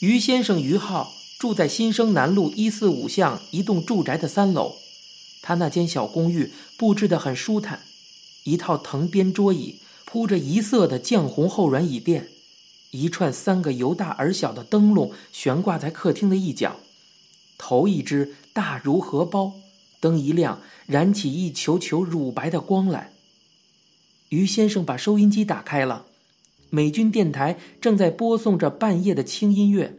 于先生于浩住在新生南路一四五巷一栋住宅的三楼，他那间小公寓布置得很舒坦，一套藤编桌椅铺着一色的绛红厚软椅垫，一串三个由大而小的灯笼悬挂在客厅的一角，头一只大如荷包，灯一亮，燃起一球球乳白的光来。于先生把收音机打开了，美军电台正在播送着半夜的轻音乐。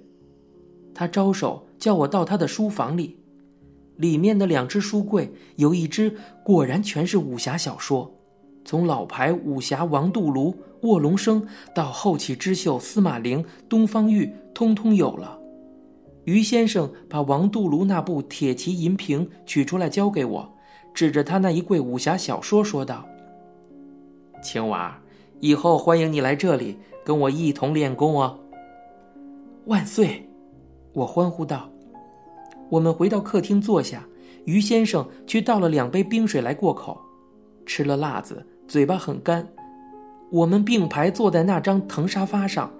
他招手叫我到他的书房里，里面的两只书柜有一只果然全是武侠小说，从老牌武侠王杜庐、卧龙生到后起之秀司马陵、东方玉，通通有了。于先生把王杜庐那部《铁骑银瓶》取出来交给我，指着他那一柜武侠小说说道。青娃，以后欢迎你来这里跟我一同练功哦。万岁！我欢呼道。我们回到客厅坐下，于先生去倒了两杯冰水来过口，吃了辣子，嘴巴很干。我们并排坐在那张藤沙发上，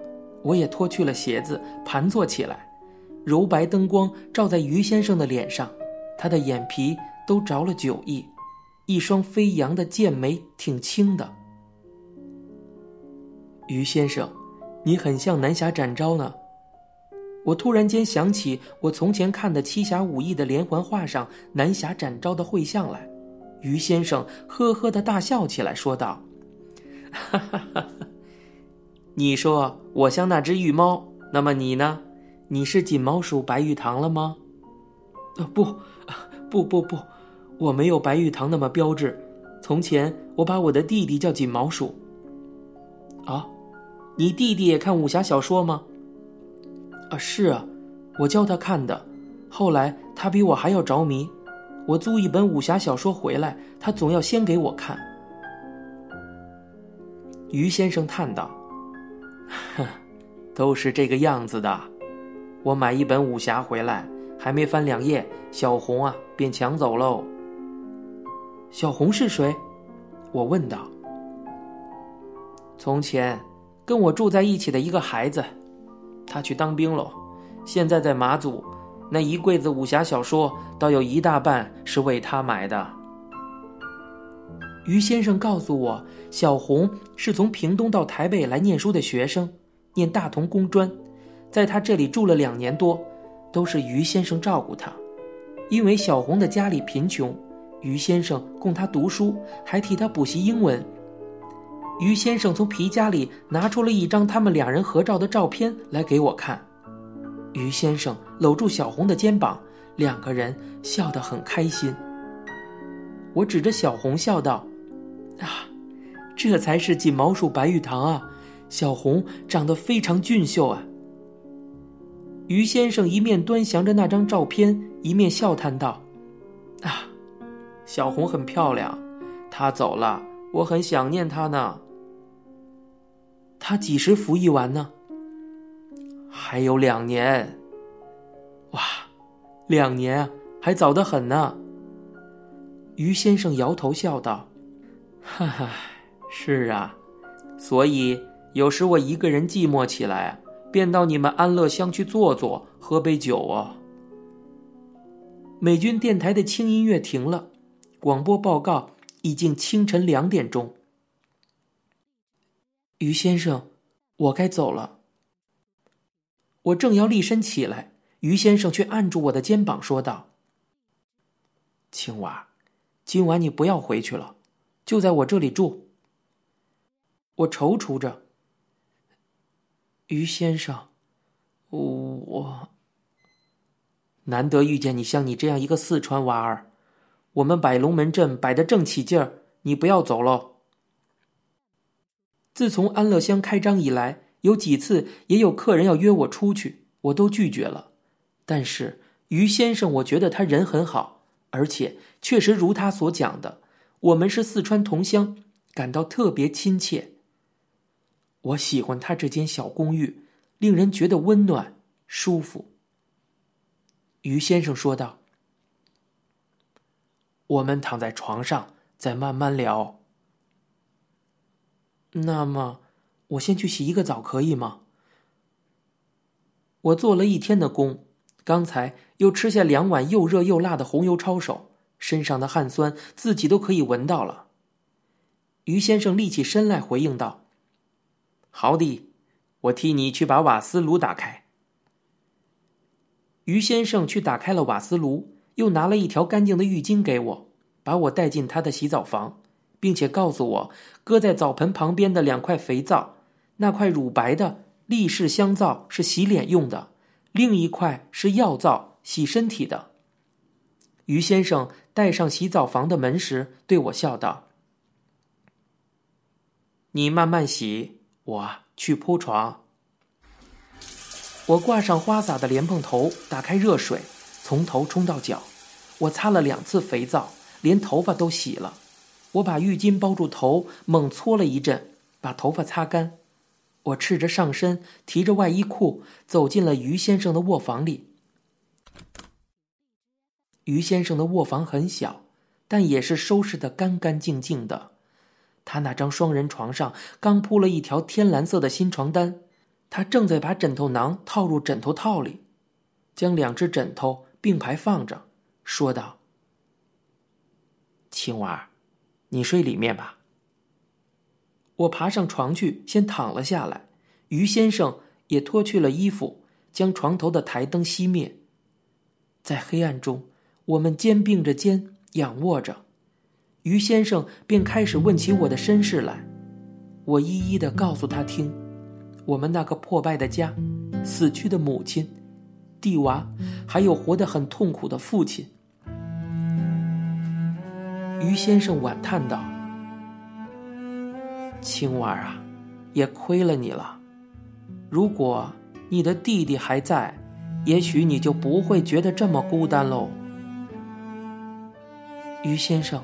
我也脱去了鞋子，盘坐起来。柔白灯光照在于先生的脸上，他的眼皮都着了酒意，一双飞扬的剑眉挺青的。于先生，你很像南侠展昭呢。我突然间想起我从前看的《七侠五义》的连环画上南侠展昭的绘像来。于先生呵呵的大笑起来，说道：“哈哈哈哈！你说我像那只玉猫，那么你呢？你是锦毛鼠白玉堂了吗？”“呃，不，不不不，我没有白玉堂那么标致。从前我把我的弟弟叫锦毛鼠。”啊，你弟弟也看武侠小说吗？啊，是啊，我教他看的。后来他比我还要着迷，我租一本武侠小说回来，他总要先给我看。于先生叹道：“哼，都是这个样子的。我买一本武侠回来，还没翻两页，小红啊便抢走喽。”小红是谁？我问道。从前，跟我住在一起的一个孩子，他去当兵喽。现在在马祖，那一柜子武侠小说，倒有一大半是为他买的。于先生告诉我，小红是从屏东到台北来念书的学生，念大同工专，在他这里住了两年多，都是于先生照顾他。因为小红的家里贫穷，于先生供他读书，还替他补习英文。于先生从皮夹里拿出了一张他们两人合照的照片来给我看，于先生搂住小红的肩膀，两个人笑得很开心。我指着小红笑道：“啊，这才是锦毛鼠白玉堂啊！小红长得非常俊秀啊。”于先生一面端详着那张照片，一面笑叹道：“啊，小红很漂亮，她走了，我很想念他呢。”他几时服役完呢？还有两年。哇，两年，还早得很呢。于先生摇头笑道：“哈哈，是啊，所以有时我一个人寂寞起来，便到你们安乐乡去坐坐，喝杯酒哦。”美军电台的轻音乐停了，广播报告已经清晨两点钟。于先生，我该走了。我正要立身起来，于先生却按住我的肩膀说道：“青娃，今晚你不要回去了，就在我这里住。”我踌躇着。于先生，我难得遇见你像你这样一个四川娃儿，我们摆龙门阵摆得正起劲儿，你不要走喽。自从安乐乡开张以来，有几次也有客人要约我出去，我都拒绝了。但是于先生，我觉得他人很好，而且确实如他所讲的，我们是四川同乡，感到特别亲切。我喜欢他这间小公寓，令人觉得温暖舒服。于先生说道：“我们躺在床上，再慢慢聊。”那么，我先去洗一个澡，可以吗？我做了一天的工，刚才又吃下两碗又热又辣的红油抄手，身上的汗酸自己都可以闻到了。于先生立起身来回应道：“好的，我替你去把瓦斯炉打开。”于先生去打开了瓦斯炉，又拿了一条干净的浴巾给我，把我带进他的洗澡房，并且告诉我，搁在澡盆旁边的两块肥皂，那块乳白的。立式香皂是洗脸用的，另一块是药皂，洗身体的。于先生带上洗澡房的门时，对我笑道：“你慢慢洗，我去铺床。”我挂上花洒的莲蓬头，打开热水，从头冲到脚。我擦了两次肥皂，连头发都洗了。我把浴巾包住头，猛搓了一阵，把头发擦干。我赤着上身，提着外衣裤，走进了于先生的卧房里。于先生的卧房很小，但也是收拾得干干净净的。他那张双人床上刚铺了一条天蓝色的新床单，他正在把枕头囊套入枕头套里，将两只枕头并排放着，说道：“青娃，你睡里面吧。”我爬上床去，先躺了下来。于先生也脱去了衣服，将床头的台灯熄灭。在黑暗中，我们肩并着肩仰卧着。于先生便开始问起我的身世来，我一一的告诉他听：我们那个破败的家，死去的母亲，蒂娃，还有活得很痛苦的父亲。于先生惋叹道。青娃啊，也亏了你了。如果你的弟弟还在，也许你就不会觉得这么孤单喽。于先生，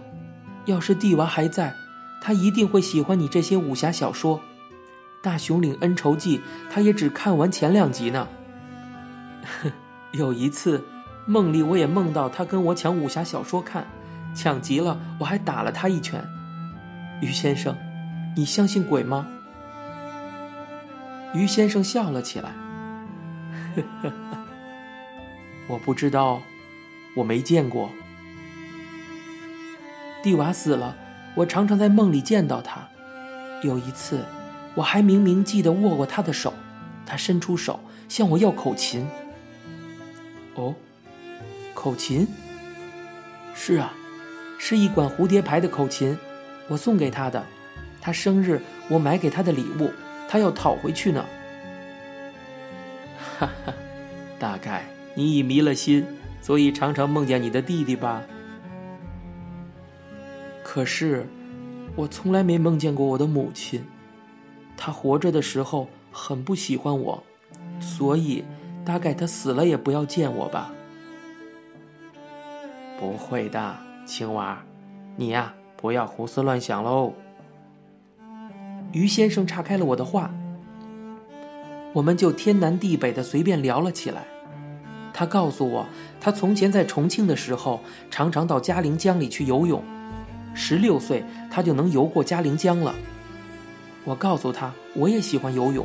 要是蒂娃还在，他一定会喜欢你这些武侠小说。《大雄岭恩仇记》，他也只看完前两集呢。有一次，梦里我也梦到他跟我抢武侠小说看，抢急了，我还打了他一拳。于先生。你相信鬼吗？于先生笑了起来。呵 呵我不知道，我没见过。蒂娃死了，我常常在梦里见到他。有一次，我还明明记得握过他的手，他伸出手向我要口琴。哦，口琴？是啊，是一管蝴蝶牌的口琴，我送给他的。他生日，我买给他的礼物，他要讨回去呢。哈哈，大概你已迷了心，所以常常梦见你的弟弟吧。可是，我从来没梦见过我的母亲。她活着的时候很不喜欢我，所以大概他死了也不要见我吧。不会的，青娃，你呀，不要胡思乱想喽。于先生岔开了我的话，我们就天南地北的随便聊了起来。他告诉我，他从前在重庆的时候，常常到嘉陵江里去游泳。十六岁，他就能游过嘉陵江了。我告诉他，我也喜欢游泳。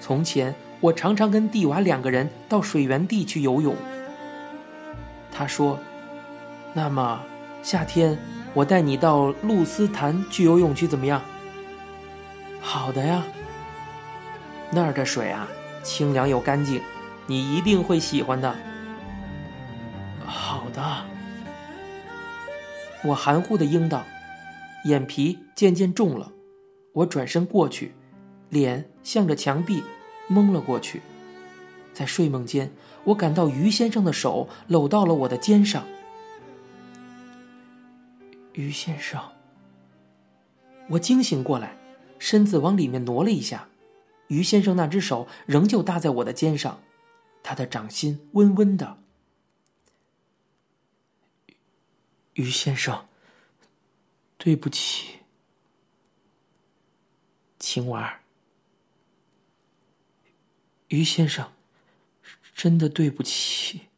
从前，我常常跟蒂娃两个人到水源地去游泳。他说：“那么，夏天我带你到露丝潭去游泳去，怎么样？”好的呀，那儿的水啊，清凉又干净，你一定会喜欢的。好的，我含糊的应道，眼皮渐渐重了。我转身过去，脸向着墙壁，蒙了过去。在睡梦间，我感到于先生的手搂到了我的肩上。于先生，我惊醒过来。身子往里面挪了一下，于先生那只手仍旧搭在我的肩上，他的掌心温温的。于先生，对不起，青娃儿，于先生，真的对不起。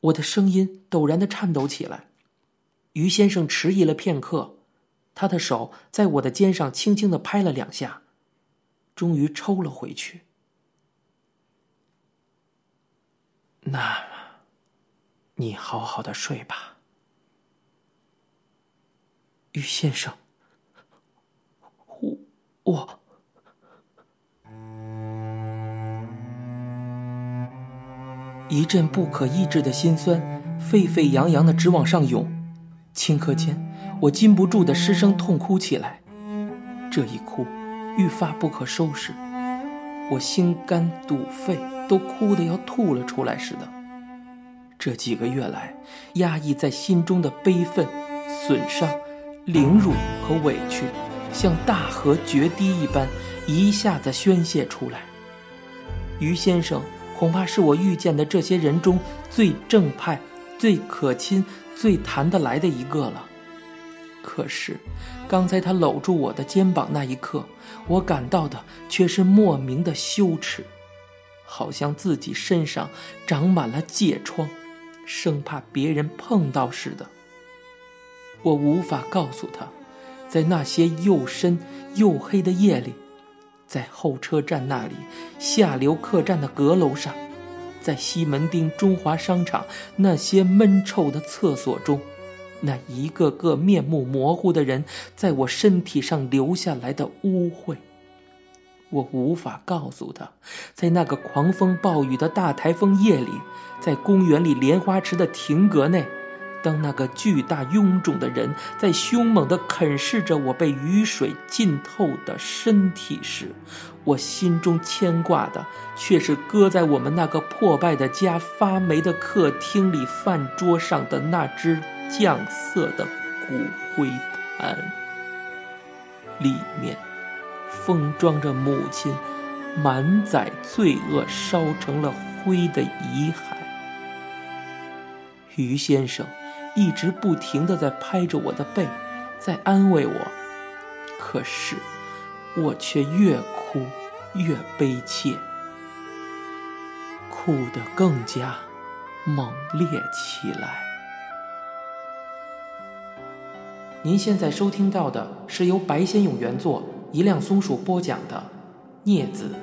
我的声音陡然的颤抖起来，于先生迟疑了片刻。他的手在我的肩上轻轻的拍了两下，终于抽了回去。那么，你好好的睡吧，于先生。我我。一阵不可抑制的心酸，沸沸扬扬的直往上涌，顷刻间，我禁不住的失声痛哭起来。这一哭，愈发不可收拾，我心肝肚肺都哭得要吐了出来似的。这几个月来，压抑在心中的悲愤、损伤、凌辱和委屈，像大河决堤一般，一下子宣泄出来。于先生。恐怕是我遇见的这些人中最正派、最可亲、最谈得来的一个了。可是，刚才他搂住我的肩膀那一刻，我感到的却是莫名的羞耻，好像自己身上长满了疥疮，生怕别人碰到似的。我无法告诉他，在那些又深又黑的夜里。在候车站那里，下流客栈的阁楼上，在西门町中华商场那些闷臭的厕所中，那一个个面目模糊的人在我身体上留下来的污秽，我无法告诉他，在那个狂风暴雨的大台风夜里，在公园里莲花池的亭阁内。当那个巨大臃肿的人在凶猛地啃噬着我被雨水浸透的身体时，我心中牵挂的却是搁在我们那个破败的家发霉的客厅里饭桌上的那只酱色的骨灰盘，里面封装着母亲满载罪恶烧成了灰的遗骸。于先生。一直不停的在拍着我的背，在安慰我，可是我却越哭越悲切，哭得更加猛烈起来。您现在收听到的是由白先勇原作、一辆松鼠播讲的《镊子》。